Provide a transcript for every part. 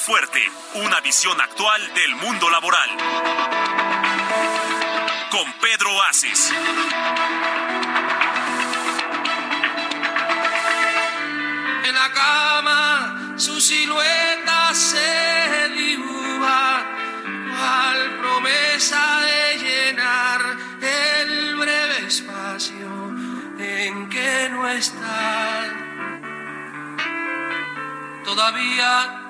Fuerte, una visión actual del mundo laboral. Con Pedro Aces. En la cama su silueta se dibuja cual promesa de llenar el breve espacio en que no está. Todavía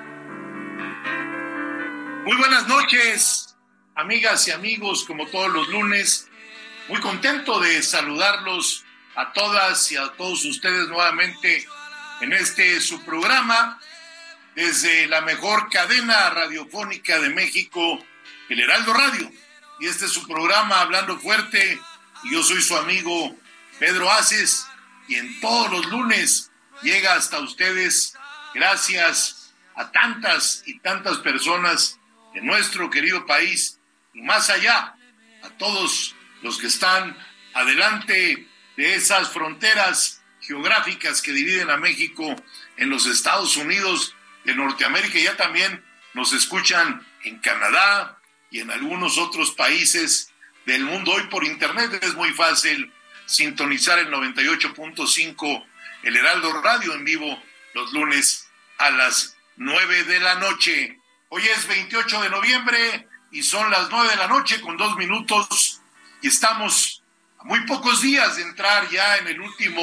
Muy buenas noches, amigas y amigos, como todos los lunes. Muy contento de saludarlos a todas y a todos ustedes nuevamente en este su programa desde la mejor cadena radiofónica de México, el Heraldo Radio. Y este es su programa Hablando Fuerte. Y yo soy su amigo Pedro Aces. Y en todos los lunes llega hasta ustedes gracias a tantas y tantas personas de nuestro querido país y más allá, a todos los que están adelante de esas fronteras geográficas que dividen a México en los Estados Unidos de Norteamérica. Ya también nos escuchan en Canadá y en algunos otros países del mundo. Hoy por internet es muy fácil sintonizar el 98.5 el Heraldo Radio en vivo los lunes a las 9 de la noche. Hoy es 28 de noviembre y son las 9 de la noche con dos minutos y estamos a muy pocos días de entrar ya en el último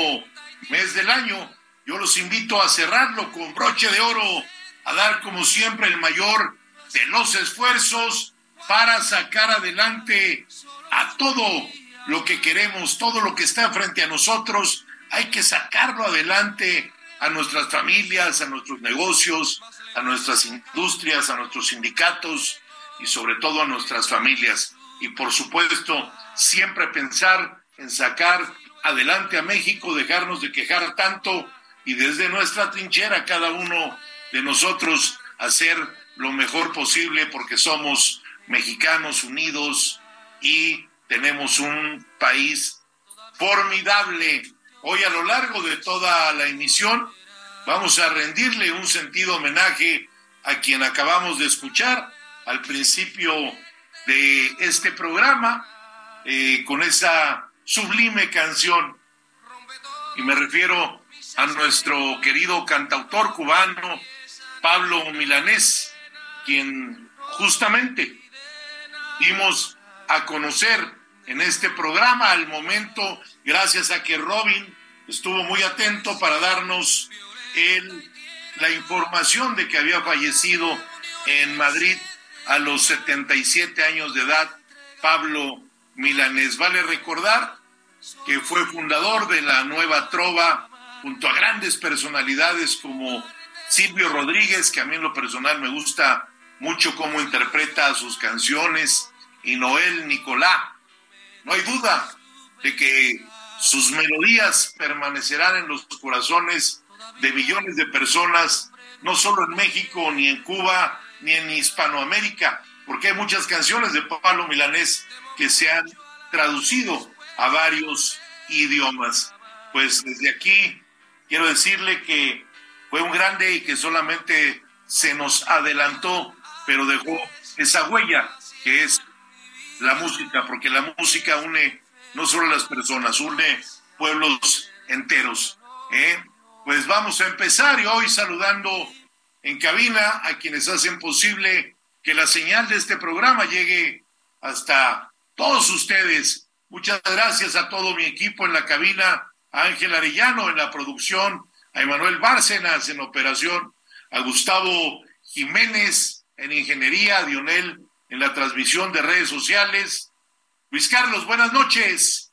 mes del año. Yo los invito a cerrarlo con broche de oro, a dar como siempre el mayor de los esfuerzos para sacar adelante a todo lo que queremos, todo lo que está frente a nosotros. Hay que sacarlo adelante a nuestras familias, a nuestros negocios, a nuestras industrias, a nuestros sindicatos y sobre todo a nuestras familias. Y por supuesto, siempre pensar en sacar adelante a México, dejarnos de quejar tanto y desde nuestra trinchera cada uno de nosotros hacer lo mejor posible porque somos mexicanos unidos y tenemos un país formidable. Hoy a lo largo de toda la emisión vamos a rendirle un sentido homenaje a quien acabamos de escuchar al principio de este programa eh, con esa sublime canción. Y me refiero a nuestro querido cantautor cubano Pablo Milanés, quien justamente dimos a conocer en este programa al momento, gracias a que Robin estuvo muy atento para darnos el, la información de que había fallecido en Madrid a los 77 años de edad Pablo Milanés. Vale recordar que fue fundador de la nueva trova junto a grandes personalidades como Silvio Rodríguez, que a mí en lo personal me gusta mucho cómo interpreta sus canciones, y Noel Nicolá. No hay duda de que sus melodías permanecerán en los corazones de millones de personas, no solo en México, ni en Cuba, ni en Hispanoamérica, porque hay muchas canciones de Pablo Milanés que se han traducido a varios idiomas. Pues desde aquí quiero decirle que fue un grande y que solamente se nos adelantó, pero dejó esa huella que es la música, porque la música une no solo a las personas, une pueblos enteros. ¿eh? Pues vamos a empezar y hoy saludando en cabina a quienes hacen posible que la señal de este programa llegue hasta todos ustedes. Muchas gracias a todo mi equipo en la cabina, a Ángel Arellano en la producción, a Emanuel Bárcenas en operación, a Gustavo Jiménez en ingeniería, a Dionel en la transmisión de redes sociales. Luis Carlos, buenas noches.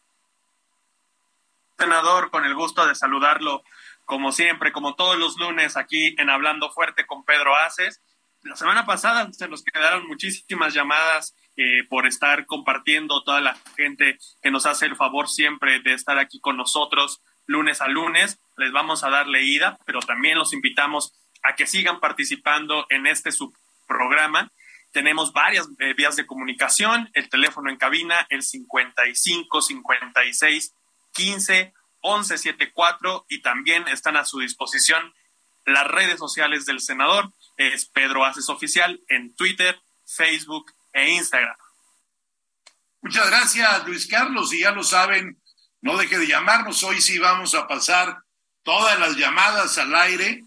Senador, con el gusto de saludarlo, como siempre, como todos los lunes aquí en Hablando Fuerte con Pedro Aces. La semana pasada se nos quedaron muchísimas llamadas eh, por estar compartiendo toda la gente que nos hace el favor siempre de estar aquí con nosotros lunes a lunes. Les vamos a dar leída, pero también los invitamos a que sigan participando en este subprograma tenemos varias eh, vías de comunicación, el teléfono en cabina, el 55 56 15 11 74 y también están a su disposición las redes sociales del senador, es Pedro Aces Oficial en Twitter, Facebook e Instagram. Muchas gracias, Luis Carlos, y ya lo saben, no deje de llamarnos, hoy sí vamos a pasar todas las llamadas al aire.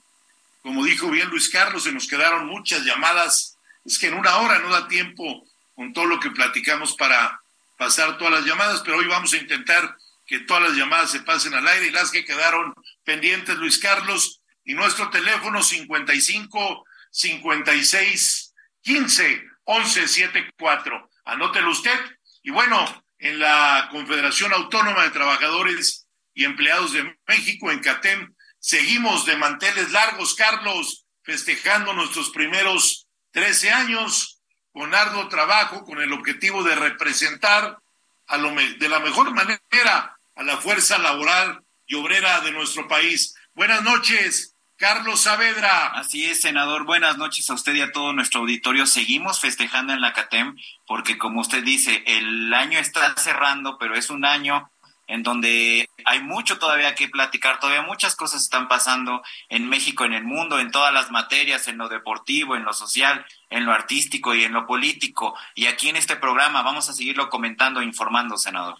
Como dijo bien Luis Carlos, se nos quedaron muchas llamadas es que en una hora no da tiempo con todo lo que platicamos para pasar todas las llamadas, pero hoy vamos a intentar que todas las llamadas se pasen al aire y las que quedaron pendientes, Luis Carlos, y nuestro teléfono 55 56 15 11 74. Anótelo usted. Y bueno, en la Confederación Autónoma de Trabajadores y Empleados de México, en CATEM, seguimos de manteles largos, Carlos, festejando nuestros primeros 13 años con arduo trabajo, con el objetivo de representar a lo de la mejor manera a la fuerza laboral y obrera de nuestro país. Buenas noches, Carlos Saavedra. Así es, senador. Buenas noches a usted y a todo nuestro auditorio. Seguimos festejando en la CATEM porque, como usted dice, el año está cerrando, pero es un año en donde hay mucho todavía que platicar, todavía muchas cosas están pasando en México, en el mundo, en todas las materias, en lo deportivo, en lo social, en lo artístico y en lo político. Y aquí en este programa vamos a seguirlo comentando e informando, senador.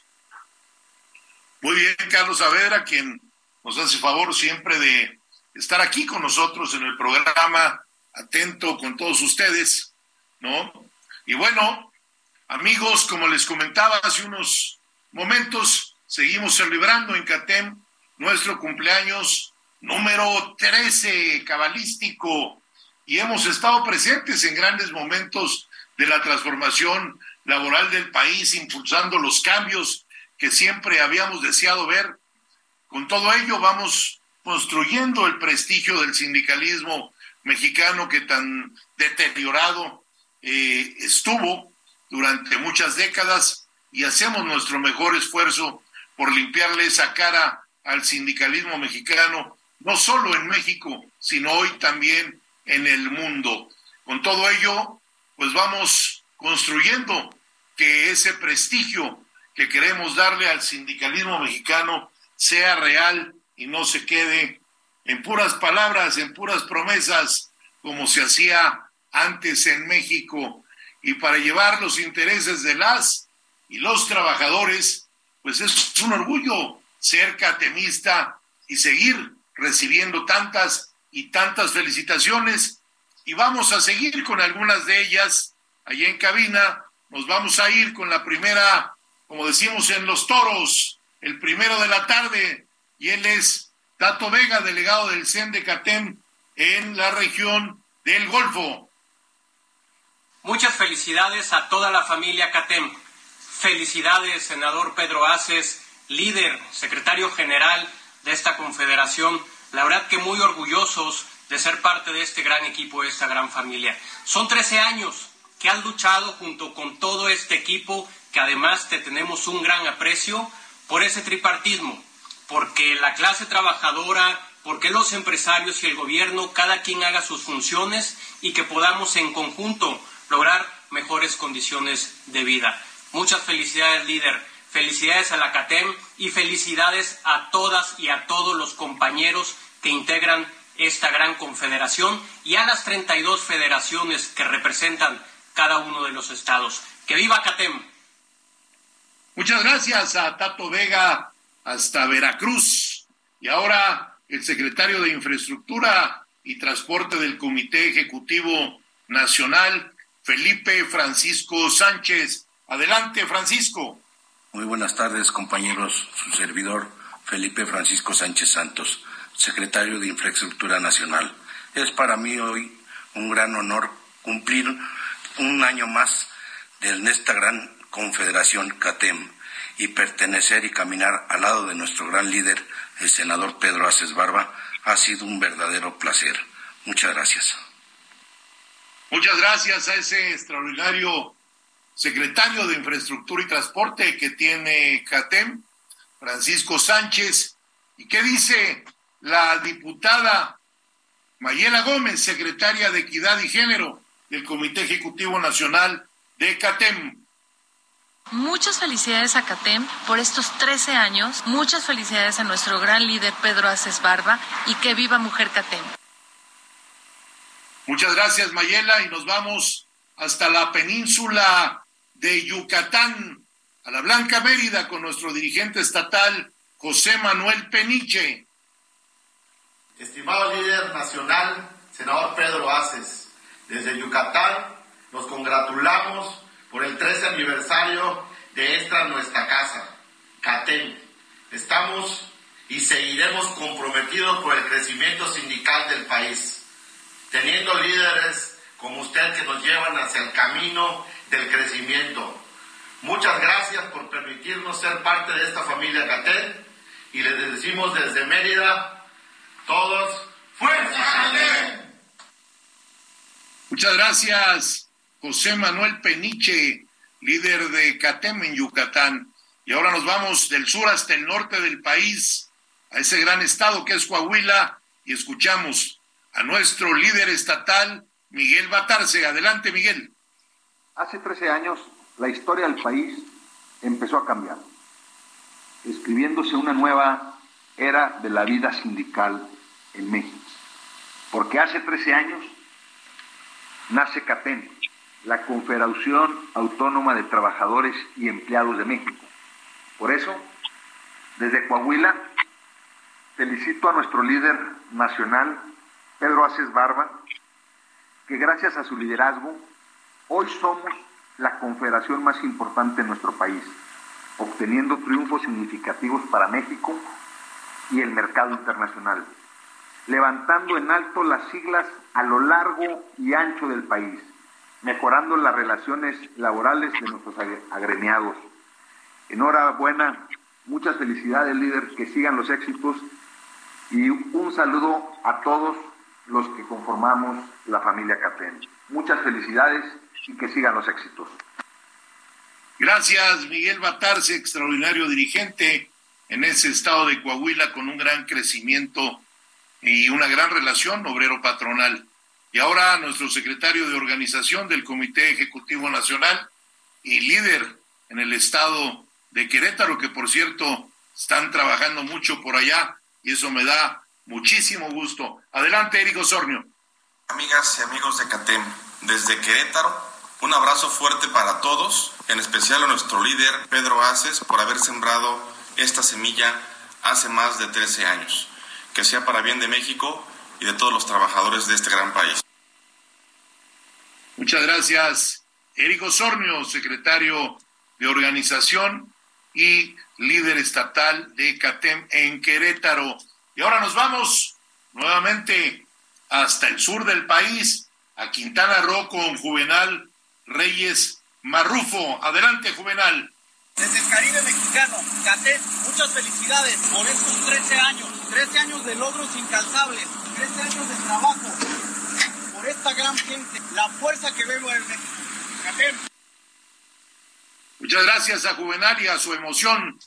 Muy bien, Carlos Saavedra, quien nos hace favor siempre de estar aquí con nosotros en el programa, atento con todos ustedes, ¿no? Y bueno, amigos, como les comentaba hace unos momentos, seguimos celebrando en CATEM nuestro cumpleaños número 13 cabalístico y hemos estado presentes en grandes momentos de la transformación laboral del país, impulsando los cambios que siempre habíamos deseado ver. Con todo ello vamos construyendo el prestigio del sindicalismo mexicano que tan deteriorado eh, estuvo durante muchas décadas y hacemos nuestro mejor esfuerzo por limpiarle esa cara al sindicalismo mexicano, no solo en México, sino hoy también en el mundo. Con todo ello, pues vamos construyendo que ese prestigio que queremos darle al sindicalismo mexicano sea real y no se quede en puras palabras, en puras promesas, como se hacía antes en México. Y para llevar los intereses de las y los trabajadores pues es un orgullo ser catemista y seguir recibiendo tantas y tantas felicitaciones. Y vamos a seguir con algunas de ellas allí en cabina. Nos vamos a ir con la primera, como decimos en los toros, el primero de la tarde. Y él es Tato Vega, delegado del CEN de CATEM en la región del Golfo. Muchas felicidades a toda la familia CATEM Felicidades, senador Pedro Aces, líder, secretario general de esta confederación. La verdad que muy orgullosos de ser parte de este gran equipo, de esta gran familia. Son 13 años que han luchado junto con todo este equipo, que además te tenemos un gran aprecio por ese tripartismo, porque la clase trabajadora, porque los empresarios y el gobierno, cada quien haga sus funciones y que podamos en conjunto lograr mejores condiciones de vida. Muchas felicidades, líder. Felicidades a la CATEM y felicidades a todas y a todos los compañeros que integran esta gran confederación y a las 32 federaciones que representan cada uno de los estados. ¡Que viva CATEM! Muchas gracias a Tato Vega hasta Veracruz. Y ahora el secretario de Infraestructura y Transporte del Comité Ejecutivo Nacional, Felipe Francisco Sánchez. Adelante, Francisco. Muy buenas tardes, compañeros. Su servidor, Felipe Francisco Sánchez Santos, secretario de Infraestructura Nacional. Es para mí hoy un gran honor cumplir un año más de esta gran confederación CATEM y pertenecer y caminar al lado de nuestro gran líder, el senador Pedro Aces Barba, ha sido un verdadero placer. Muchas gracias. Muchas gracias a ese extraordinario secretario de Infraestructura y Transporte que tiene CATEM, Francisco Sánchez. ¿Y qué dice la diputada Mayela Gómez, secretaria de Equidad y Género del Comité Ejecutivo Nacional de CATEM? Muchas felicidades a CATEM por estos 13 años. Muchas felicidades a nuestro gran líder Pedro Aces Barba y que viva Mujer CATEM. Muchas gracias Mayela y nos vamos hasta la península de Yucatán, a la Blanca Mérida con nuestro dirigente estatal José Manuel Peniche. Estimado líder nacional, senador Pedro Aces, desde Yucatán nos congratulamos por el 13 aniversario de esta nuestra casa, CATEM. Estamos y seguiremos comprometidos por el crecimiento sindical del país, teniendo líderes como usted que nos llevan hacia el camino del crecimiento. Muchas gracias por permitirnos ser parte de esta familia CATEM y les decimos desde Mérida, todos, ¡Fuerza Muchas gracias. José Manuel Peniche, líder de CATEM en Yucatán. Y ahora nos vamos del sur hasta el norte del país, a ese gran estado que es Coahuila, y escuchamos a nuestro líder estatal, Miguel Batarse. Adelante, Miguel. Hace 13 años, la historia del país empezó a cambiar, escribiéndose una nueva era de la vida sindical en México. Porque hace 13 años nace CATEM, la Confederación Autónoma de Trabajadores y Empleados de México. Por eso, desde Coahuila, felicito a nuestro líder nacional, Pedro Aces Barba, que gracias a su liderazgo, hoy somos la confederación más importante en nuestro país, obteniendo triunfos significativos para México y el mercado internacional, levantando en alto las siglas a lo largo y ancho del país mejorando las relaciones laborales de nuestros agremiados. Enhorabuena, muchas felicidades líder, que sigan los éxitos y un saludo a todos los que conformamos la familia Catén. Muchas felicidades y que sigan los éxitos. Gracias, Miguel Batarse, extraordinario dirigente en ese estado de Coahuila con un gran crecimiento y una gran relación obrero-patronal. Y ahora nuestro secretario de organización del Comité Ejecutivo Nacional y líder en el estado de Querétaro, que por cierto están trabajando mucho por allá y eso me da muchísimo gusto. Adelante, Eric Osornio. Amigas y amigos de CATEM, desde Querétaro, un abrazo fuerte para todos, en especial a nuestro líder Pedro Aces por haber sembrado esta semilla hace más de 13 años. Que sea para bien de México y de todos los trabajadores de este gran país. Muchas gracias, Eric Osornio, secretario de organización y líder estatal de CATEM en Querétaro. Y ahora nos vamos nuevamente hasta el sur del país, a Quintana Roo con Juvenal Reyes Marrufo. Adelante, Juvenal. Desde el Caribe mexicano, CATEM, muchas felicidades por estos 13 años, 13 años de logros incalzables, 13 años de trabajo por esta gran gente, la fuerza que vemos en México. Muchas gracias a Juvenal y a su emoción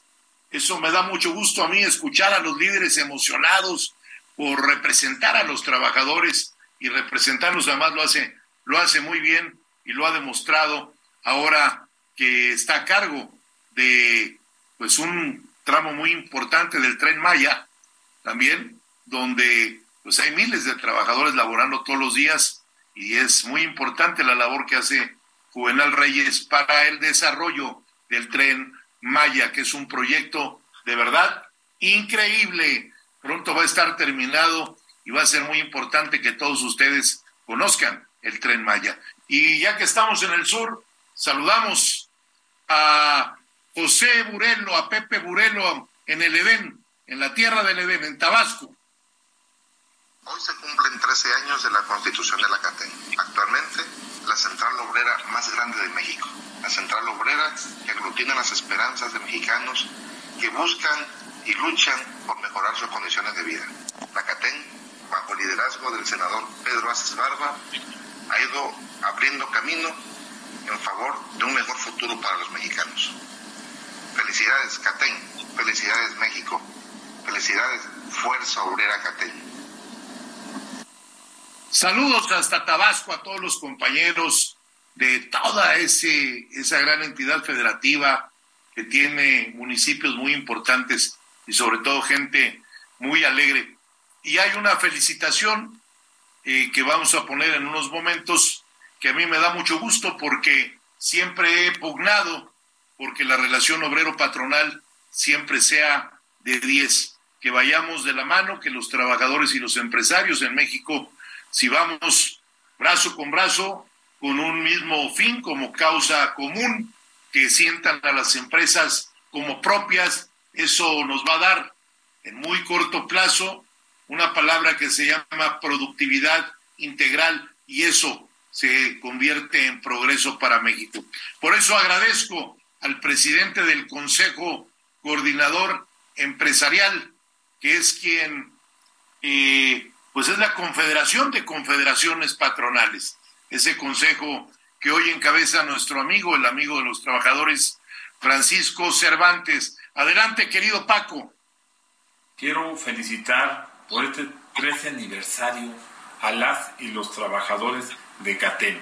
Eso me da mucho gusto a mí escuchar a los líderes emocionados por representar a los trabajadores y representarlos además lo hace lo hace muy bien y lo ha demostrado ahora que está a cargo de pues un tramo muy importante del tren Maya también donde pues hay miles de trabajadores laborando todos los días y es muy importante la labor que hace Juvenal Reyes para el desarrollo del tren Maya, que es un proyecto de verdad increíble. Pronto va a estar terminado y va a ser muy importante que todos ustedes conozcan el tren Maya. Y ya que estamos en el sur, saludamos a José Burelo, a Pepe Burelo en el Edén, en la tierra del Edén, en Tabasco. Hoy se cumplen 13 años de la constitución de la CATEN. Actualmente, la central obrera más grande de México. La central obrera que aglutina las esperanzas de mexicanos que buscan y luchan por mejorar sus condiciones de vida. La CATEN, bajo el liderazgo del senador Pedro Aces Barba, ha ido abriendo camino en favor de un mejor futuro para los mexicanos. Felicidades, CATEN. Felicidades, México. Felicidades, Fuerza Obrera CATEN. Saludos hasta Tabasco a todos los compañeros de toda ese, esa gran entidad federativa que tiene municipios muy importantes y sobre todo gente muy alegre. Y hay una felicitación eh, que vamos a poner en unos momentos que a mí me da mucho gusto porque siempre he pugnado porque la relación obrero-patronal siempre sea de 10, que vayamos de la mano, que los trabajadores y los empresarios en México si vamos brazo con brazo con un mismo fin como causa común, que sientan a las empresas como propias, eso nos va a dar en muy corto plazo una palabra que se llama productividad integral y eso se convierte en progreso para México. Por eso agradezco al presidente del Consejo Coordinador Empresarial, que es quien eh, pues es la Confederación de Confederaciones Patronales, ese consejo que hoy encabeza nuestro amigo, el amigo de los trabajadores, Francisco Cervantes. Adelante, querido Paco. Quiero felicitar por este 13 aniversario a las y los trabajadores de CATEM.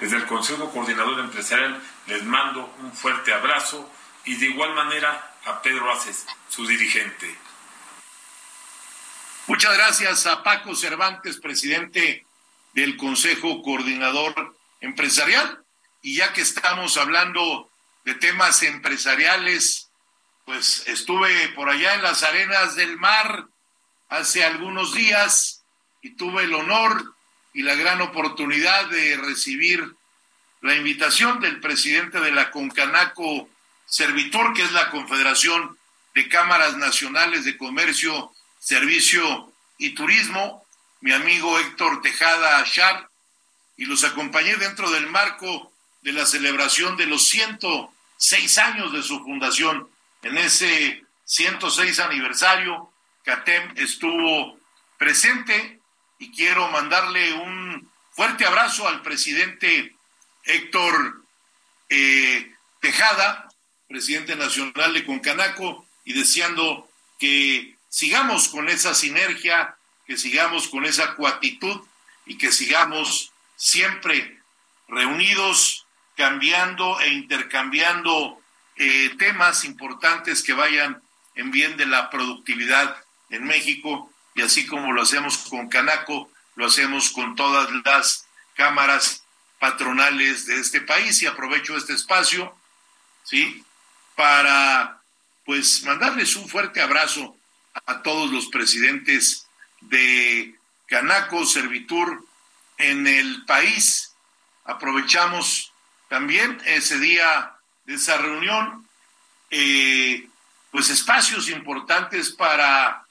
Desde el Consejo Coordinador Empresarial les mando un fuerte abrazo y de igual manera a Pedro Aces, su dirigente. Muchas gracias a Paco Cervantes, presidente del Consejo Coordinador Empresarial. Y ya que estamos hablando de temas empresariales, pues estuve por allá en las arenas del mar hace algunos días y tuve el honor y la gran oportunidad de recibir la invitación del presidente de la Concanaco Servitur, que es la Confederación de Cámaras Nacionales de Comercio Servicio y Turismo, mi amigo Héctor Tejada Char, y los acompañé dentro del marco de la celebración de los 106 años de su fundación. En ese 106 aniversario, CATEM estuvo presente y quiero mandarle un fuerte abrazo al presidente Héctor eh, Tejada, presidente nacional de Concanaco, y deseando que sigamos con esa sinergia, que sigamos con esa cuatitud y que sigamos siempre reunidos, cambiando e intercambiando eh, temas importantes que vayan en bien de la productividad en México y así como lo hacemos con Canaco, lo hacemos con todas las cámaras patronales de este país y aprovecho este espacio, ¿sí? Para pues mandarles un fuerte abrazo a todos los presidentes de Canaco, Servitur en el país. Aprovechamos también ese día de esa reunión, eh, pues espacios importantes para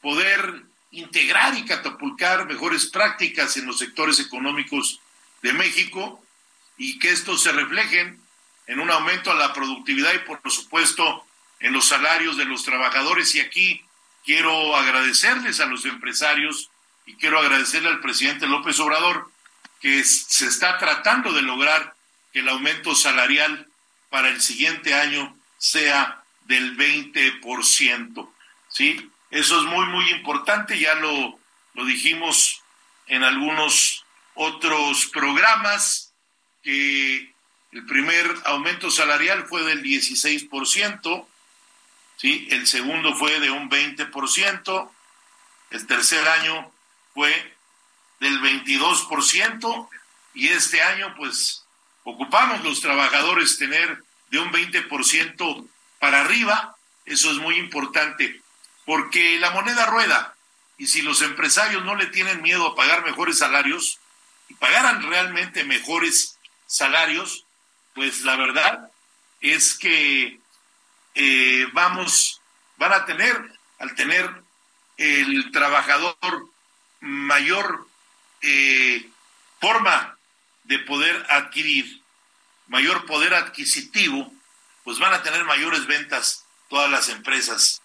poder integrar y catapultar mejores prácticas en los sectores económicos de México y que esto se reflejen en un aumento a la productividad y por supuesto en los salarios de los trabajadores. Y aquí Quiero agradecerles a los empresarios y quiero agradecerle al presidente López Obrador que se está tratando de lograr que el aumento salarial para el siguiente año sea del 20%. ¿sí? Eso es muy, muy importante, ya lo, lo dijimos en algunos otros programas, que el primer aumento salarial fue del 16%, ¿sí? el segundo fue de un 20%, el tercer año fue del 22%, y este año pues ocupamos los trabajadores tener de un 20% para arriba, eso es muy importante, porque la moneda rueda y si los empresarios no le tienen miedo a pagar mejores salarios y pagaran realmente mejores salarios, pues la verdad es que eh, vamos, van a tener, al tener el trabajador mayor eh, forma de poder adquirir, mayor poder adquisitivo, pues van a tener mayores ventas todas las empresas.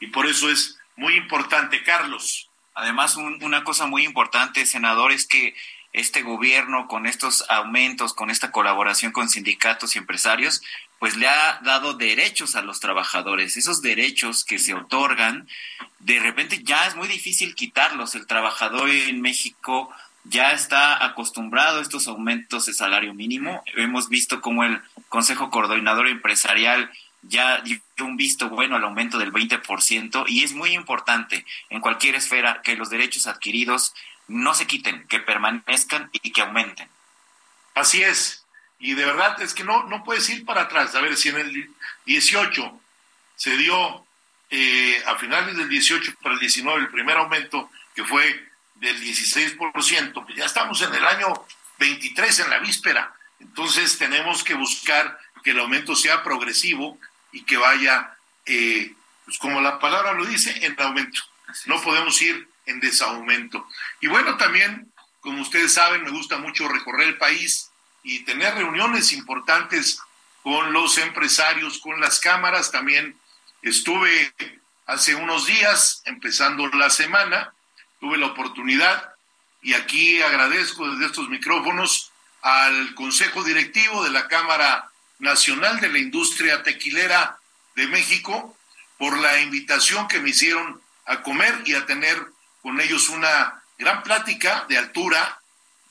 Y por eso es muy importante, Carlos. Además, una cosa muy importante, senador, es que este gobierno con estos aumentos, con esta colaboración con sindicatos y empresarios, pues le ha dado derechos a los trabajadores. Esos derechos que se otorgan, de repente ya es muy difícil quitarlos. El trabajador en México ya está acostumbrado a estos aumentos de salario mínimo. Hemos visto cómo el Consejo Coordinador Empresarial ya dio un visto bueno al aumento del 20% y es muy importante en cualquier esfera que los derechos adquiridos no se quiten, que permanezcan y que aumenten. Así es. Y de verdad es que no, no puedes ir para atrás. A ver, si en el 18 se dio eh, a finales del 18 para el 19 el primer aumento, que fue del 16%, pues ya estamos en el año 23, en la víspera. Entonces tenemos que buscar que el aumento sea progresivo y que vaya, eh, pues como la palabra lo dice, en aumento. No podemos ir en desaumento. Y bueno, también, como ustedes saben, me gusta mucho recorrer el país y tener reuniones importantes con los empresarios, con las cámaras. También estuve hace unos días, empezando la semana, tuve la oportunidad y aquí agradezco desde estos micrófonos al Consejo Directivo de la Cámara Nacional de la Industria Tequilera de México por la invitación que me hicieron a comer y a tener con ellos una gran plática de altura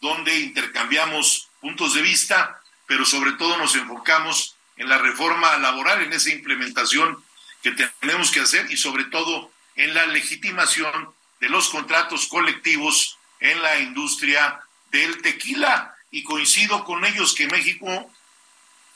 donde intercambiamos puntos de vista, pero sobre todo nos enfocamos en la reforma laboral, en esa implementación que tenemos que hacer y sobre todo en la legitimación de los contratos colectivos en la industria del tequila. Y coincido con ellos que México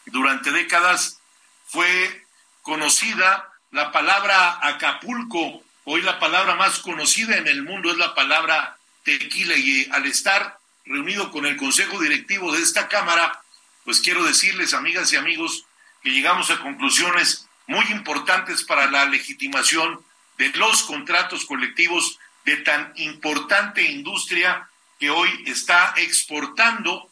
durante décadas fue conocida la palabra Acapulco. Hoy la palabra más conocida en el mundo es la palabra tequila y al estar reunido con el consejo directivo de esta Cámara, pues quiero decirles, amigas y amigos, que llegamos a conclusiones muy importantes para la legitimación de los contratos colectivos de tan importante industria que hoy está exportando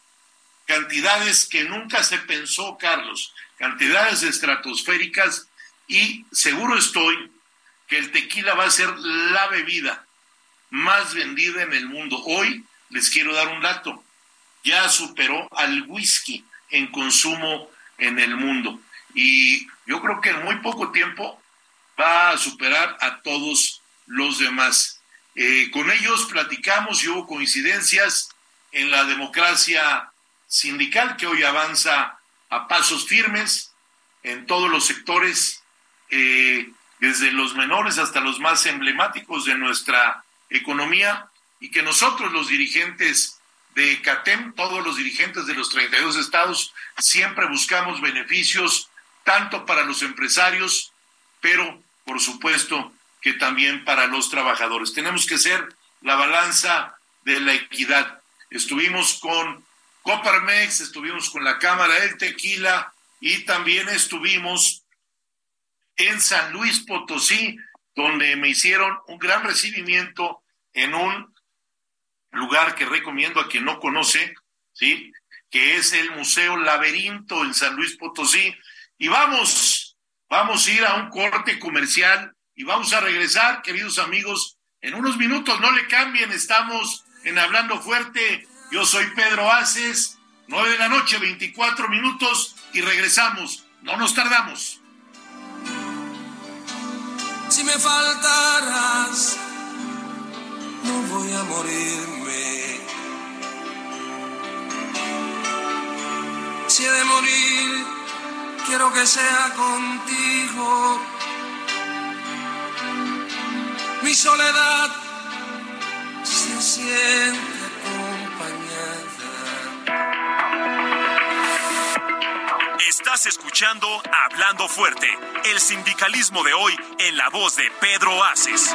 cantidades que nunca se pensó, Carlos, cantidades estratosféricas y seguro estoy que el tequila va a ser la bebida más vendida en el mundo. Hoy les quiero dar un dato, ya superó al whisky en consumo en el mundo. Y yo creo que en muy poco tiempo va a superar a todos los demás. Eh, con ellos platicamos y hubo coincidencias en la democracia sindical que hoy avanza a pasos firmes en todos los sectores, eh, desde los menores hasta los más emblemáticos de nuestra economía, y que nosotros los dirigentes de CATEM, todos los dirigentes de los 32 estados, siempre buscamos beneficios tanto para los empresarios, pero por supuesto que también para los trabajadores. Tenemos que ser la balanza de la equidad. Estuvimos con Coparmex, estuvimos con la Cámara del Tequila y también estuvimos en San Luis Potosí, donde me hicieron un gran recibimiento en un lugar que recomiendo a quien no conoce, ¿sí? Que es el Museo Laberinto en San Luis Potosí. Y vamos, vamos a ir a un corte comercial y vamos a regresar, queridos amigos, en unos minutos, no le cambien, estamos en Hablando Fuerte yo soy Pedro Aces, 9 de la noche, 24 minutos y regresamos. No nos tardamos. si me faltaras, no voy a morirme. Si he de morir, quiero que sea contigo. Mi soledad se siente Estás escuchando Hablando Fuerte, el sindicalismo de hoy en la voz de Pedro Aces.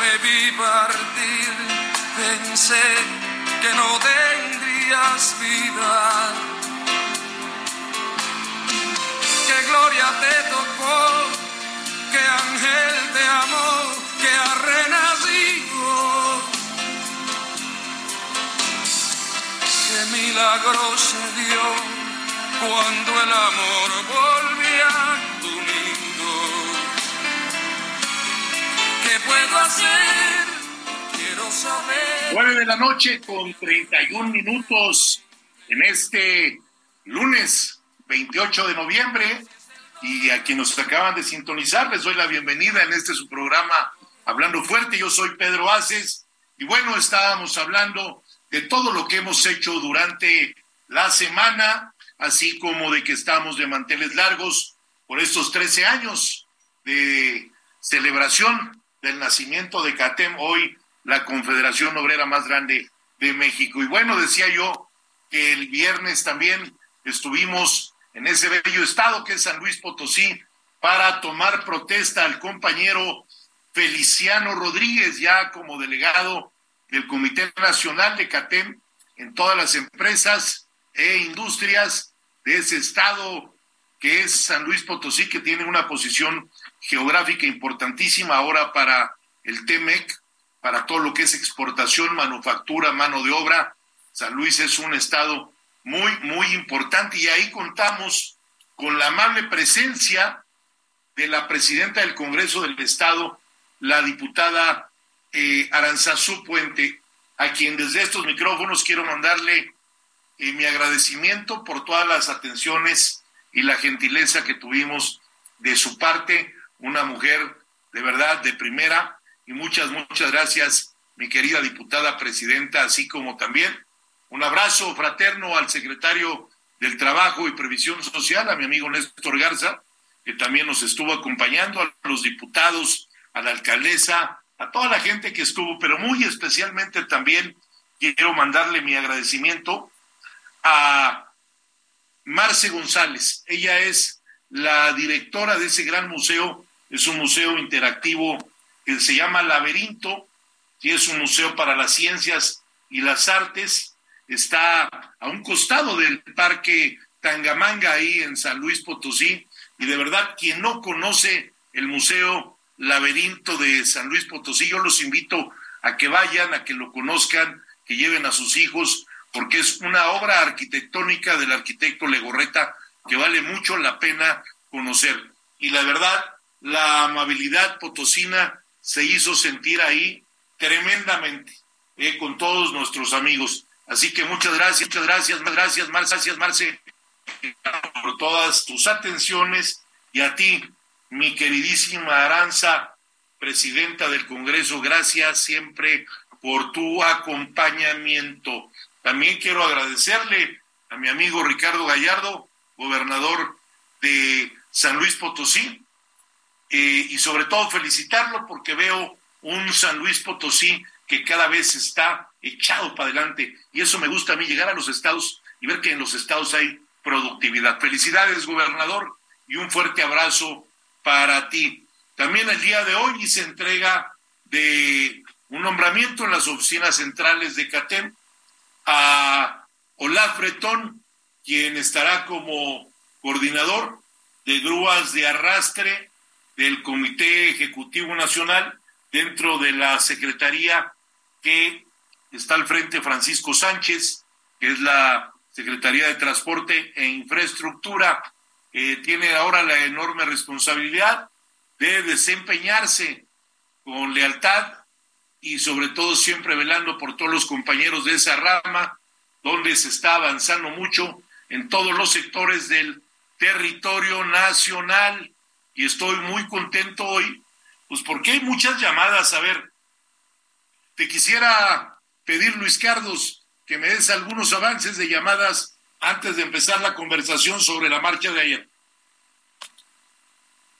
Me vi partir, pensé que no tendrías vida. Que gloria te tocó, que ángel te amó, que ha renacido. Que milagro se dio cuando el amor volvía ¿Qué puedo hacer? Quiero saber. 9 de la noche con 31 minutos en este lunes 28 de noviembre. Y a quienes nos acaban de sintonizar, les doy la bienvenida en este su programa Hablando Fuerte. Yo soy Pedro Aces. Y bueno, estábamos hablando de todo lo que hemos hecho durante la semana, así como de que estamos de manteles largos por estos 13 años de celebración del nacimiento de CATEM, hoy la Confederación Obrera más grande de México. Y bueno, decía yo que el viernes también estuvimos en ese bello estado que es San Luis Potosí para tomar protesta al compañero Feliciano Rodríguez, ya como delegado del Comité Nacional de CATEM en todas las empresas e industrias de ese estado que es San Luis Potosí, que tiene una posición geográfica importantísima ahora para el TEMEC, para todo lo que es exportación, manufactura, mano de obra. San Luis es un estado muy, muy importante y ahí contamos con la amable presencia de la presidenta del Congreso del Estado, la diputada eh, Aranzazú Puente, a quien desde estos micrófonos quiero mandarle eh, mi agradecimiento por todas las atenciones y la gentileza que tuvimos de su parte, una mujer de verdad de primera, y muchas, muchas gracias, mi querida diputada presidenta, así como también un abrazo fraterno al secretario del Trabajo y Previsión Social, a mi amigo Néstor Garza, que también nos estuvo acompañando, a los diputados, a la alcaldesa, a toda la gente que estuvo, pero muy especialmente también quiero mandarle mi agradecimiento a Marce González. Ella es la directora de ese gran museo, es un museo interactivo que se llama Laberinto, y es un museo para las ciencias y las artes. Está a un costado del Parque Tangamanga, ahí en San Luis Potosí, y de verdad, quien no conoce el Museo Laberinto de San Luis Potosí, yo los invito a que vayan, a que lo conozcan, que lleven a sus hijos, porque es una obra arquitectónica del arquitecto Legorreta que vale mucho la pena conocer. Y la verdad, la amabilidad potosina se hizo sentir ahí tremendamente eh, con todos nuestros amigos. Así que muchas gracias, muchas gracias, gracias, más gracias, Marce, por todas tus atenciones y a ti, mi queridísima Aranza, presidenta del Congreso, gracias siempre por tu acompañamiento. También quiero agradecerle a mi amigo Ricardo Gallardo, gobernador de San Luis Potosí, eh, y sobre todo felicitarlo porque veo un San Luis Potosí que cada vez está echado para adelante. Y eso me gusta a mí, llegar a los estados y ver que en los estados hay productividad. Felicidades, gobernador, y un fuerte abrazo para ti. También el día de hoy hice entrega de un nombramiento en las oficinas centrales de CATEM a Olaf Bretón, quien estará como coordinador de grúas de arrastre del Comité Ejecutivo Nacional dentro de la Secretaría que está al frente Francisco Sánchez, que es la Secretaría de Transporte e Infraestructura. Eh, tiene ahora la enorme responsabilidad de desempeñarse con lealtad y sobre todo siempre velando por todos los compañeros de esa rama, donde se está avanzando mucho en todos los sectores del territorio nacional. Y estoy muy contento hoy, pues porque hay muchas llamadas. A ver, te quisiera pedir, Luis Cardos, que me des algunos avances de llamadas antes de empezar la conversación sobre la marcha de ayer.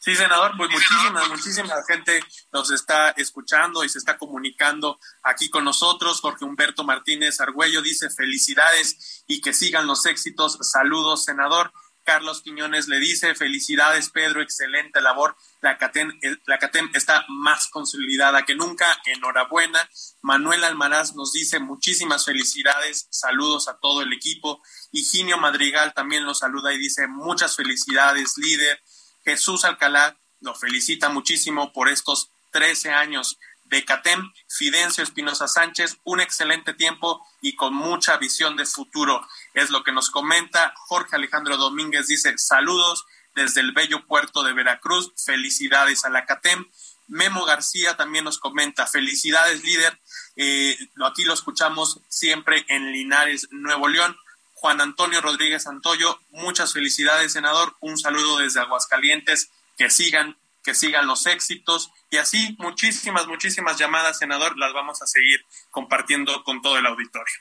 Sí, senador, pues muchísima, muchísima gente nos está escuchando y se está comunicando aquí con nosotros. Jorge Humberto Martínez Argüello dice felicidades y que sigan los éxitos. Saludos, senador. Carlos Quiñones le dice felicidades, Pedro, excelente labor. La CATEM, la CATEM está más consolidada que nunca. Enhorabuena. Manuel Almaraz nos dice muchísimas felicidades. Saludos a todo el equipo. Higinio Madrigal también lo saluda y dice muchas felicidades, líder. Jesús Alcalá lo felicita muchísimo por estos 13 años de CATEM. Fidencio Espinosa Sánchez, un excelente tiempo y con mucha visión de futuro. Es lo que nos comenta Jorge Alejandro Domínguez. Dice, saludos desde el bello puerto de Veracruz. Felicidades a la CATEM. Memo García también nos comenta, felicidades líder. Eh, aquí lo escuchamos siempre en Linares, Nuevo León. Juan Antonio Rodríguez Antoyo, muchas felicidades, senador. Un saludo desde Aguascalientes. Que sigan, que sigan los éxitos. Y así, muchísimas, muchísimas llamadas, senador. Las vamos a seguir compartiendo con todo el auditorio.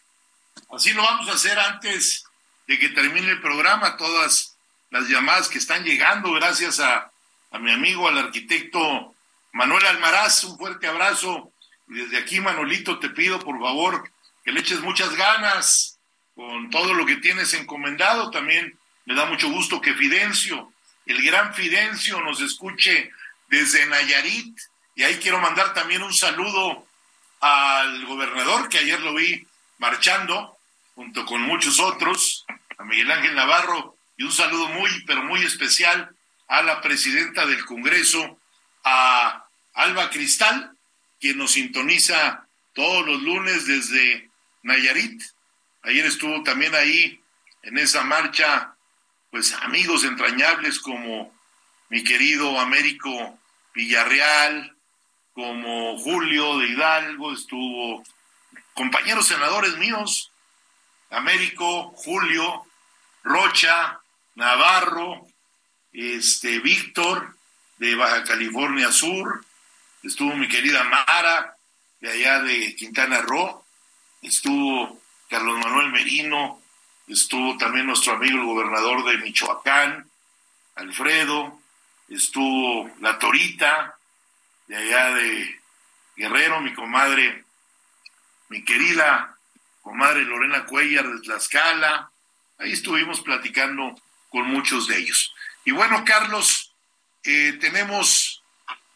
Así lo vamos a hacer antes de que termine el programa. Todas las llamadas que están llegando, gracias a, a mi amigo, al arquitecto Manuel Almaraz. Un fuerte abrazo. Y desde aquí, Manolito, te pido, por favor, que le eches muchas ganas con todo lo que tienes encomendado. También me da mucho gusto que Fidencio, el gran Fidencio, nos escuche desde Nayarit. Y ahí quiero mandar también un saludo al gobernador, que ayer lo vi marchando, junto con muchos otros, a Miguel Ángel Navarro, y un saludo muy, pero muy especial a la presidenta del Congreso, a Alba Cristal, quien nos sintoniza todos los lunes desde Nayarit. Ayer estuvo también ahí en esa marcha, pues amigos entrañables como mi querido Américo Villarreal, como Julio de Hidalgo, estuvo compañeros senadores míos, Américo, Julio, Rocha, Navarro, este Víctor de Baja California Sur, estuvo mi querida Mara de allá de Quintana Roo, estuvo Carlos Manuel Merino, estuvo también nuestro amigo el gobernador de Michoacán, Alfredo, estuvo la Torita, de allá de Guerrero, mi comadre, mi querida comadre Lorena Cuellar de Tlaxcala, ahí estuvimos platicando con muchos de ellos. Y bueno, Carlos, eh, tenemos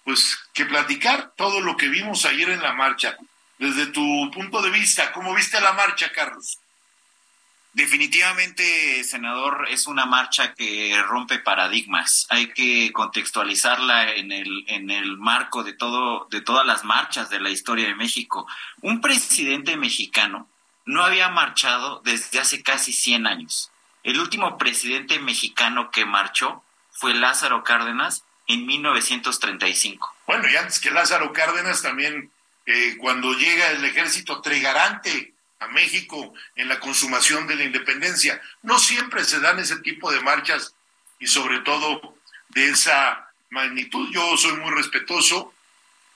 pues que platicar todo lo que vimos ayer en la marcha. Desde tu punto de vista, ¿cómo viste la marcha, Carlos? Definitivamente, senador, es una marcha que rompe paradigmas. Hay que contextualizarla en el, en el marco de todo, de todas las marchas de la historia de México. Un presidente mexicano no había marchado desde hace casi 100 años. El último presidente mexicano que marchó fue Lázaro Cárdenas en 1935. Bueno, y antes que Lázaro Cárdenas también eh, cuando llega el ejército trigarante México en la consumación de la independencia. No siempre se dan ese tipo de marchas y sobre todo de esa magnitud. Yo soy muy respetuoso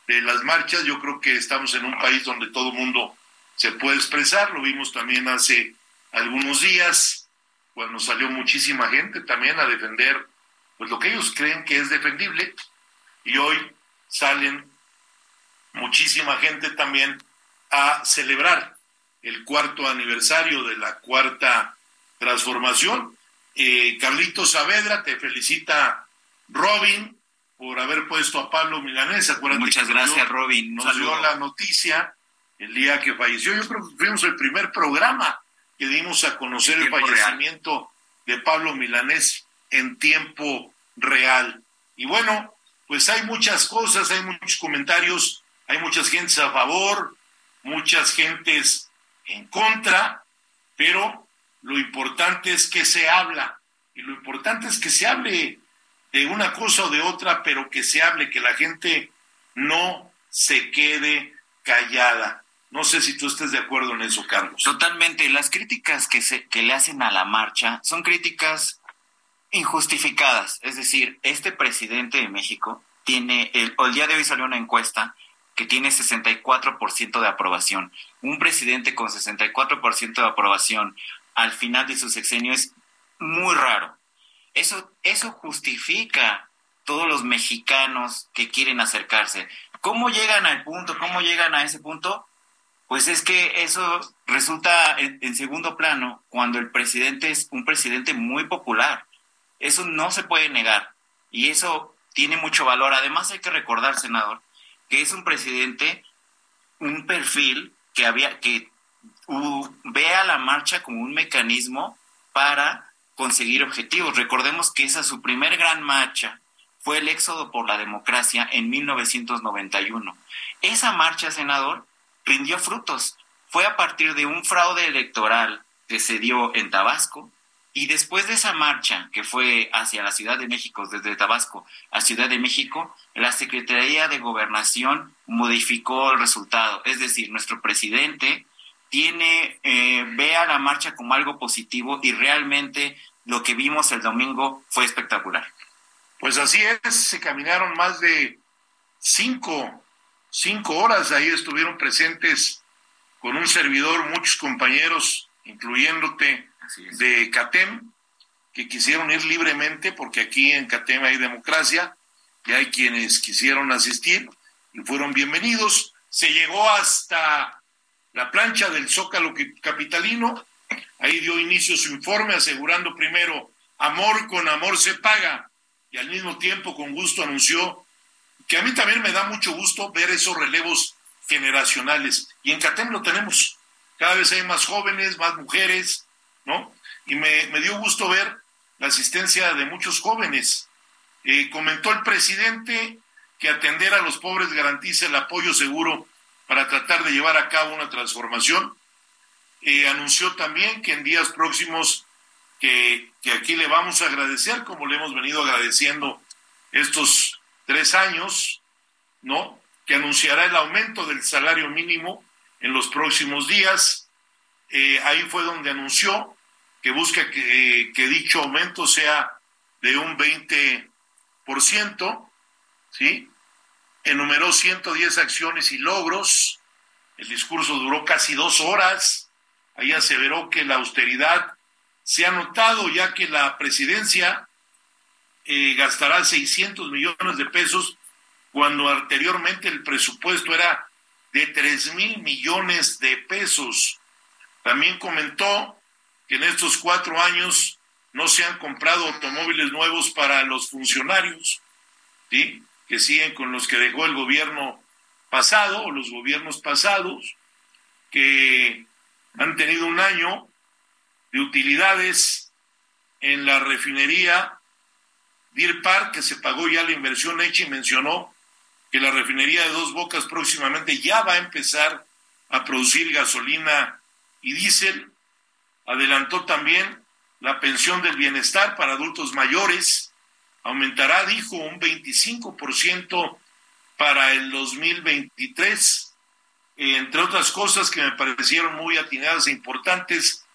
de las marchas. Yo creo que estamos en un país donde todo mundo se puede expresar. Lo vimos también hace algunos días, cuando salió muchísima gente también a defender pues lo que ellos creen que es defendible. Y hoy salen muchísima gente también a celebrar el cuarto aniversario de la cuarta transformación. Eh, Carlitos Saavedra, te felicita Robin por haber puesto a Pablo Milanés. Muchas gracias, Robin. Nos dio la noticia el día que falleció. Yo creo que fuimos el primer programa que dimos a conocer el fallecimiento de Pablo Milanés en tiempo real. Y bueno, pues hay muchas cosas, hay muchos comentarios, hay muchas gentes a favor, muchas gentes en contra, pero lo importante es que se habla y lo importante es que se hable de una cosa o de otra, pero que se hable, que la gente no se quede callada. No sé si tú estés de acuerdo en eso, Carlos. Totalmente. Las críticas que, se, que le hacen a la marcha son críticas injustificadas. Es decir, este presidente de México tiene, el, el día de hoy salió una encuesta que tiene 64% de aprobación. Un presidente con 64% de aprobación al final de su sexenio es muy raro. Eso, eso justifica todos los mexicanos que quieren acercarse. ¿Cómo llegan al punto? ¿Cómo llegan a ese punto? Pues es que eso resulta en, segundo plano cuando el presidente es un presidente muy popular. Eso no se puede negar y eso tiene mucho valor. Además hay que recordar, senador, que es un presidente, un perfil que había que ve a la marcha como un mecanismo para conseguir objetivos. Recordemos que esa su primer gran marcha fue el éxodo por la democracia en 1991. Esa marcha, senador, rindió frutos. Fue a partir de un fraude electoral que se dio en Tabasco y después de esa marcha que fue hacia la Ciudad de México, desde Tabasco a Ciudad de México, la Secretaría de Gobernación modificó el resultado. Es decir, nuestro presidente tiene, eh, ve a la marcha como algo positivo y realmente lo que vimos el domingo fue espectacular. Pues así es, se caminaron más de cinco cinco horas ahí estuvieron presentes con un servidor, muchos compañeros, incluyéndote de CATEM, que quisieron ir libremente, porque aquí en CATEM hay democracia, y hay quienes quisieron asistir y fueron bienvenidos. Se llegó hasta la plancha del Zócalo Capitalino, ahí dio inicio su informe asegurando primero, amor con amor se paga, y al mismo tiempo con gusto anunció que a mí también me da mucho gusto ver esos relevos generacionales. Y en CATEM lo tenemos. Cada vez hay más jóvenes, más mujeres, ¿no? Y me, dio gusto ver la asistencia de muchos jóvenes. Eh, comentó el presidente que atender a los pobres garantiza el apoyo seguro para tratar de llevar a cabo una transformación. Eh, anunció también que en días próximos que, que aquí le vamos a agradecer, como le hemos venido agradeciendo estos tres años, ¿no? Que anunciará el aumento del salario mínimo en los próximos días. Eh, ahí fue donde anunció que busca que, dicho aumento sea de un 20%, ¿sí? Enumeró 110 acciones y logros. El discurso duró casi dos horas. Ahí aseveró que la austeridad se ha notado ya que la presidencia eh, gastará 600 millones de pesos cuando anteriormente el presupuesto era de 3 mil millones de pesos. También comentó que en estos cuatro años no se han comprado automóviles nuevos para los funcionarios, ¿sí? que siguen con los que dejó el gobierno pasado o los gobiernos pasados, que han tenido un año de utilidades en la refinería Deer Park, que se pagó ya la inversión hecha y mencionó que la refinería de Dos Bocas próximamente ya va a empezar a producir gasolina y diésel. Adelantó también la pensión del bienestar para adultos mayores. Aumentará, dijo, un 25% para el 2023. entre otras cosas que me parecieron muy atinadas e importantes,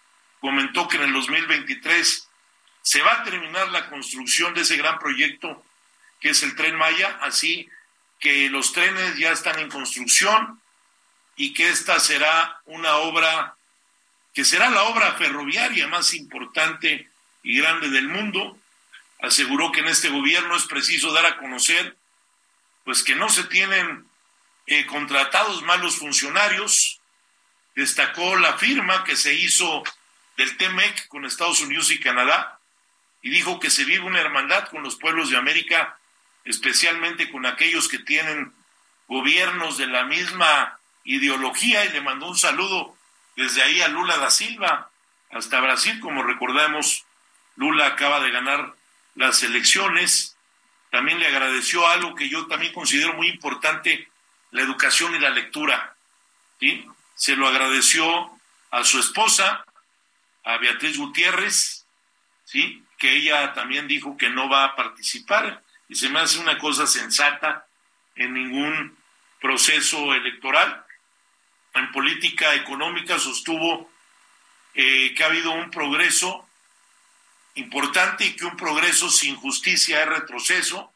comentó que en el 2023 se va a terminar la construcción de ese gran proyecto que es el tren Maya, así que los trenes ya están en construcción y que esta será una obra que será la obra ferroviaria más importante y grande del mundo. Aseguró que en este gobierno es preciso dar a conocer pues que no se tienen eh, contratados malos funcionarios. Destacó la firma que se hizo del TEMEC con Estados Unidos y Canadá y dijo que se vive una hermandad con los pueblos de América, especialmente con aquellos que tienen gobiernos de la misma ideología y le mandó un saludo desde ahí a Lula da Silva hasta Brasil, como recordamos, Lula acaba de ganar las elecciones, también le agradeció algo que yo también considero muy importante, la educación y la lectura. ¿sí? Se lo agradeció a su esposa, a Beatriz Gutiérrez, ¿sí? que ella también dijo que no va a participar y se me hace una cosa sensata en ningún proceso electoral. En política económica sostuvo eh, que ha habido un progreso importante y que un progreso sin justicia es retroceso,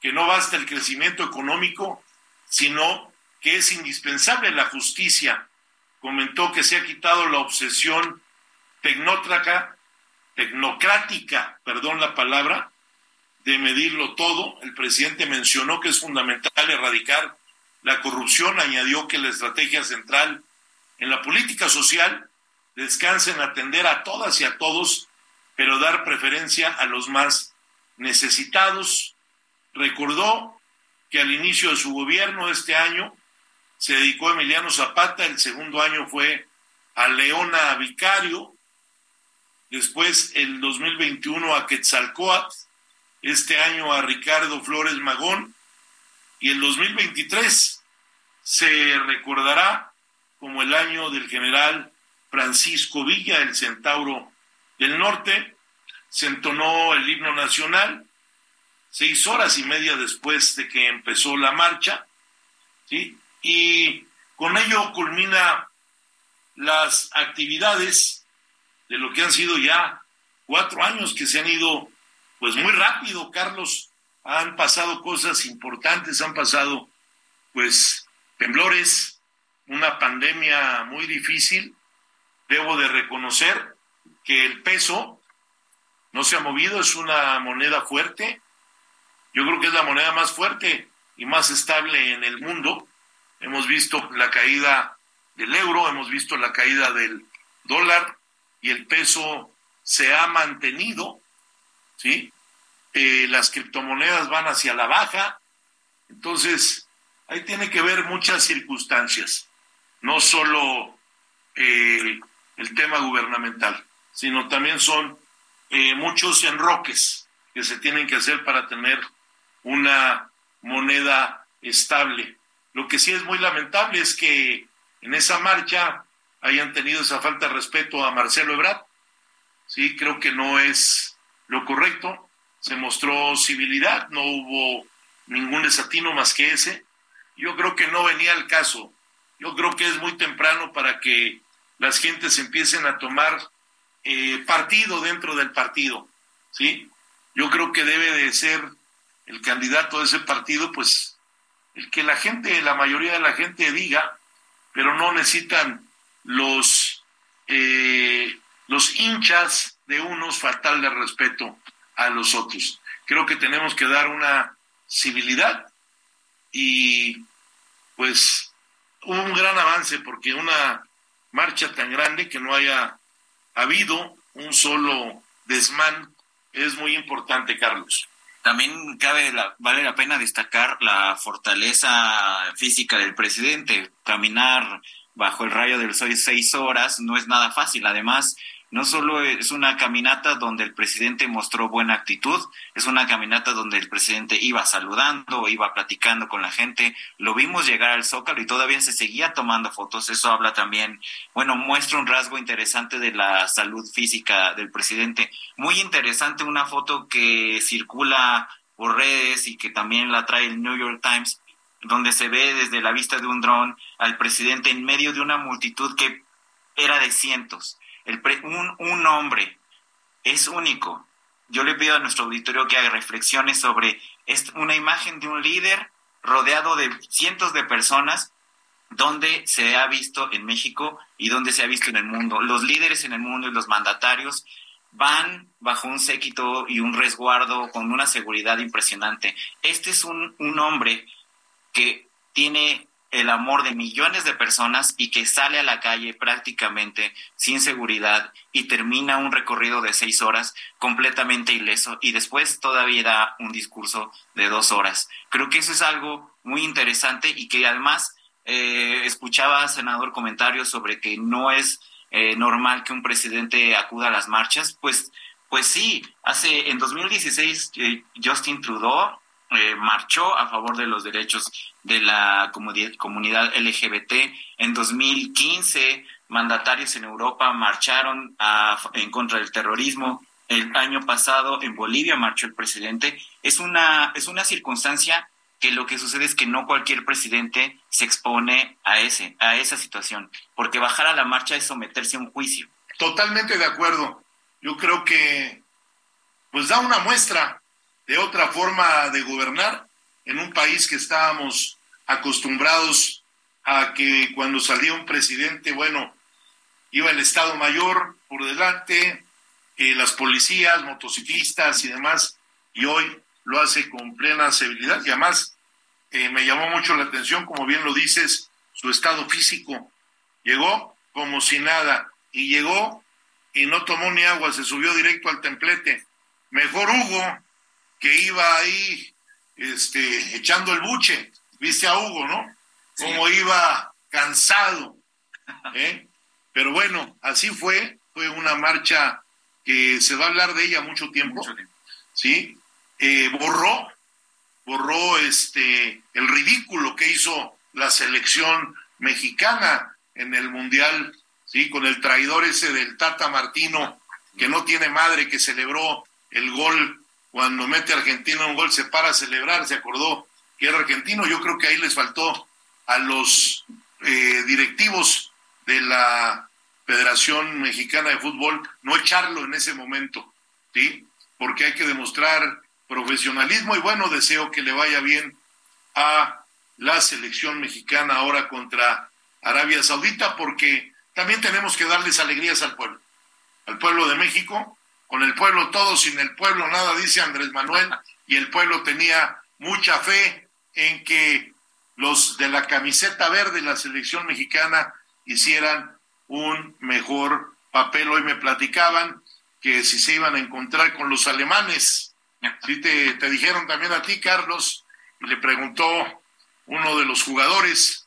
que no basta el crecimiento económico, sino que es indispensable la justicia. Comentó que se ha quitado la obsesión tecnócrata, tecnocrática, perdón la palabra, de medirlo todo. El presidente mencionó que es fundamental erradicar la corrupción, añadió que la estrategia central en la política social descansa en atender a todas y a todos pero dar preferencia a los más necesitados. Recordó que al inicio de su gobierno este año se dedicó a Emiliano Zapata, el segundo año fue a Leona Vicario, después el 2021 a Quetzalcoatl, este año a Ricardo Flores Magón y el 2023 se recordará como el año del general Francisco Villa, el centauro del norte, se entonó el himno nacional, seis horas y media después de que empezó la marcha, ¿sí? y con ello culmina las actividades de lo que han sido ya cuatro años que se han ido pues muy rápido, Carlos. Han pasado cosas importantes, han pasado pues temblores, una pandemia muy difícil. Debo de reconocer que el peso no se ha movido, es una moneda fuerte. Yo creo que es la moneda más fuerte y más estable en el mundo. Hemos visto la caída del euro, hemos visto la caída del dólar y el peso se ha mantenido, ¿sí? Eh, las criptomonedas van hacia la baja, entonces ahí tiene que ver muchas circunstancias, no solo eh, el tema gubernamental sino también son eh, muchos enroques que se tienen que hacer para tener una moneda estable. Lo que sí es muy lamentable es que en esa marcha hayan tenido esa falta de respeto a Marcelo Ebrard. Sí, creo que no es lo correcto. Se mostró civilidad, no hubo ningún desatino más que ese. Yo creo que no venía al caso. Yo creo que es muy temprano para que las gentes empiecen a tomar eh, partido dentro del partido, ¿sí? Yo creo que debe de ser el candidato de ese partido, pues, el que la gente, la mayoría de la gente diga, pero no necesitan los, eh, los hinchas de unos faltarle respeto a los otros. Creo que tenemos que dar una civilidad y pues un gran avance porque una marcha tan grande que no haya ha habido un solo desmán. Es muy importante, Carlos. También cabe vale la pena destacar la fortaleza física del presidente. Caminar bajo el rayo del sol seis horas no es nada fácil. Además, no solo es una caminata donde el presidente mostró buena actitud, es una caminata donde el presidente iba saludando, iba platicando con la gente, lo vimos llegar al Zócalo y todavía se seguía tomando fotos, eso habla también, bueno, muestra un rasgo interesante de la salud física del presidente. Muy interesante una foto que circula por redes y que también la trae el New York Times, donde se ve desde la vista de un dron al presidente en medio de una multitud que era de cientos un, un hombre es único. Yo le pido a nuestro auditorio que haga reflexiones sobre una imagen de un líder rodeado de cientos de personas donde se ha visto en México y donde se ha visto en el mundo. Los líderes en el mundo y los mandatarios van bajo un séquito y un resguardo con una seguridad impresionante. Este es un, un hombre que tiene el amor de millones de personas y que sale a la calle prácticamente sin seguridad y termina un recorrido de seis horas completamente ileso y después todavía da un discurso de dos horas. Creo que eso es algo muy interesante y que además eh, escuchaba, senador, comentarios sobre que no es eh, normal que un presidente acuda a las marchas. Pues, pues sí, hace en 2016 eh, Justin Trudeau marchó a favor de los derechos de la comunidad LGBT. En 2015 mandatarios en Europa marcharon en contra del terrorismo. El año pasado en Bolivia marchó el presidente. Es una, es una circunstancia que lo que sucede es que no cualquier presidente se expone a ese, a esa situación, porque bajar a la marcha es someterse a un juicio. Totalmente de acuerdo. Yo creo que pues da una muestra de otra forma de gobernar en un país que estábamos acostumbrados a que cuando salía un presidente, bueno, iba el Estado Mayor por delante, eh, las policías, motociclistas y demás, y hoy lo hace con plena civilidad y además eh, me llamó mucho la atención, como bien lo dices, su estado físico. Llegó como si nada y llegó y no tomó ni agua, se subió directo al templete. Mejor Hugo, que iba ahí este, echando el buche, viste a Hugo, ¿no? Como iba cansado. ¿eh? Pero bueno, así fue, fue una marcha que se va a hablar de ella mucho tiempo. Mucho tiempo. ¿sí? Eh, borró, borró este, el ridículo que hizo la selección mexicana en el Mundial, ¿sí? con el traidor ese del Tata Martino, que no tiene madre, que celebró el gol cuando mete a Argentina un gol, se para a celebrar, se acordó que era argentino. Yo creo que ahí les faltó a los eh, directivos de la Federación Mexicana de Fútbol no echarlo en ese momento, ¿sí? Porque hay que demostrar profesionalismo y bueno, deseo que le vaya bien a la selección mexicana ahora contra Arabia Saudita porque también tenemos que darles alegrías al pueblo, al pueblo de México, con el pueblo todo, sin el pueblo nada, dice Andrés Manuel, y el pueblo tenía mucha fe en que los de la camiseta verde, la selección mexicana, hicieran un mejor papel. Hoy me platicaban que si se iban a encontrar con los alemanes, Sí, te, te dijeron también a ti, Carlos, y le preguntó uno de los jugadores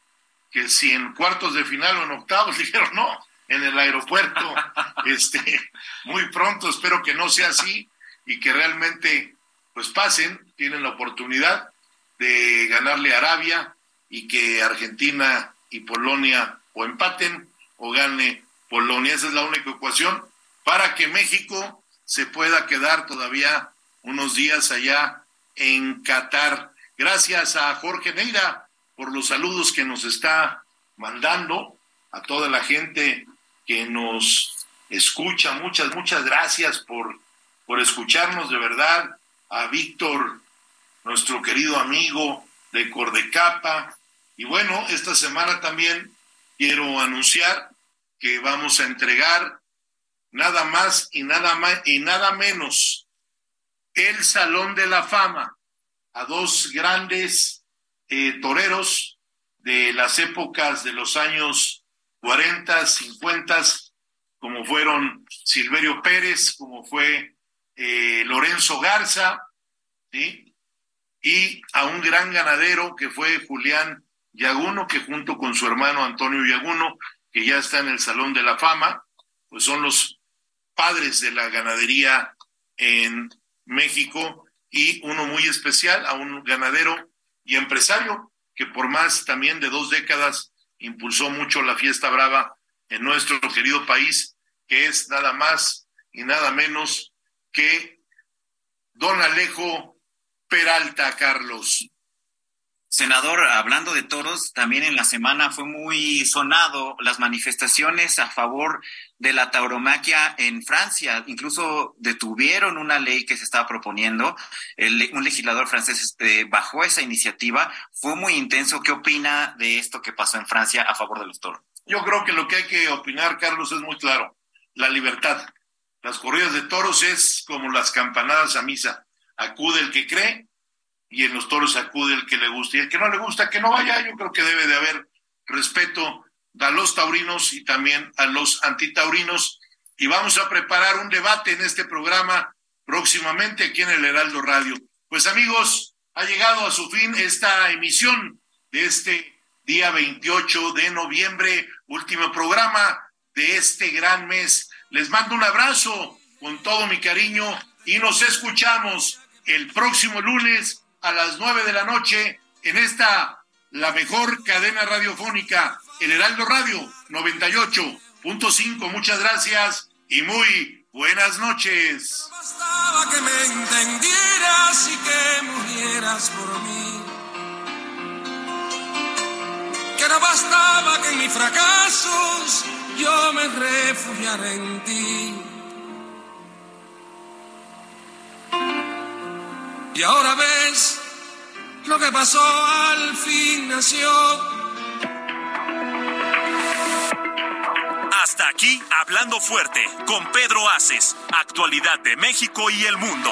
que si en cuartos de final o en octavos, dijeron no, en el aeropuerto, este, muy pronto, espero que no sea así y que realmente pues pasen, tienen la oportunidad de ganarle a Arabia y que Argentina y Polonia o empaten o gane Polonia. Esa es la única ecuación para que México se pueda quedar todavía unos días allá en Qatar. Gracias a Jorge Neira por los saludos que nos está mandando, a toda la gente que nos escucha. Muchas, muchas gracias por, por escucharnos de verdad. A Víctor, nuestro querido amigo de Cordecapa. Y bueno, esta semana también quiero anunciar que vamos a entregar nada más y nada más y nada menos el Salón de la Fama a dos grandes eh, toreros de las épocas de los años 40, 50, como fueron Silverio Pérez, como fue eh, Lorenzo Garza, ¿sí? y a un gran ganadero que fue Julián Yaguno, que junto con su hermano Antonio Yaguno, que ya está en el Salón de la Fama, pues son los padres de la ganadería en México y uno muy especial a un ganadero y empresario que por más también de dos décadas impulsó mucho la fiesta brava en nuestro querido país, que es nada más y nada menos que don Alejo Peralta Carlos. Senador, hablando de toros, también en la semana fue muy sonado las manifestaciones a favor de la tauromaquia en Francia. Incluso detuvieron una ley que se estaba proponiendo. un legislador francés este, bajó esa iniciativa. Fue muy intenso. ¿Qué opina de esto que pasó en Francia a favor de los toros? Yo creo que lo que hay que opinar, Carlos, es muy claro. La libertad. Las corridas de toros es como las campanadas a misa. Acude el que cree y en los toros acude el que le gusta y el que no le gusta que no vaya. Yo creo que debe de haber respeto a los taurinos y también a los antitaurinos y vamos a preparar un debate en este programa próximamente aquí en el Heraldo Radio. Pues amigos, ha llegado a su fin esta emisión de este día 28 de noviembre, último programa de este gran mes. Les mando un abrazo con todo mi cariño y nos escuchamos el próximo lunes a las nueve de la noche en esta, la mejor cadena radiofónica, el Heraldo Radio 98.5. Muchas gracias y muy buenas noches. bastaba que me entendieras y que murieras por mí. No bastaba que en mis fracasos yo me refugiara en ti. Y ahora ves lo que pasó al fin nació. Hasta aquí, hablando fuerte, con Pedro Aces, actualidad de México y el mundo.